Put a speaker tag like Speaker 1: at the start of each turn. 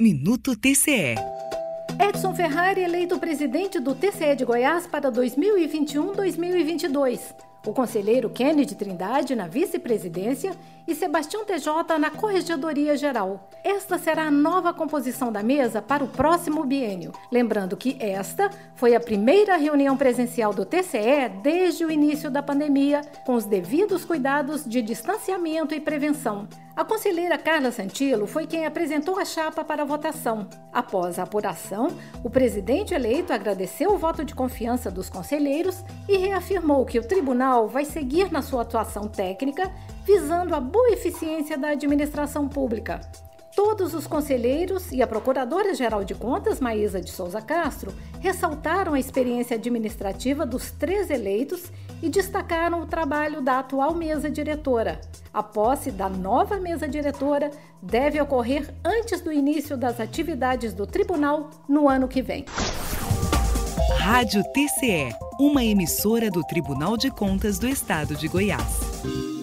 Speaker 1: Minuto TCE.
Speaker 2: Edson Ferrari eleito presidente do TCE de Goiás para 2021-2022 o conselheiro Kennedy Trindade na vice-presidência e Sebastião TJ na Corregedoria Geral. Esta será a nova composição da mesa para o próximo biênio. Lembrando que esta foi a primeira reunião presencial do TCE desde o início da pandemia, com os devidos cuidados de distanciamento e prevenção. A conselheira Carla Santilo foi quem apresentou a chapa para a votação. Após a apuração, o presidente eleito agradeceu o voto de confiança dos conselheiros e reafirmou que o tribunal vai seguir na sua atuação técnica, visando a boa eficiência da administração pública. Todos os conselheiros e a Procuradora-Geral de Contas, Maísa de Souza Castro, ressaltaram a experiência administrativa dos três eleitos e destacaram o trabalho da atual mesa diretora. A posse da nova mesa diretora deve ocorrer antes do início das atividades do tribunal no ano que vem.
Speaker 1: Rádio TCE, uma emissora do Tribunal de Contas do Estado de Goiás.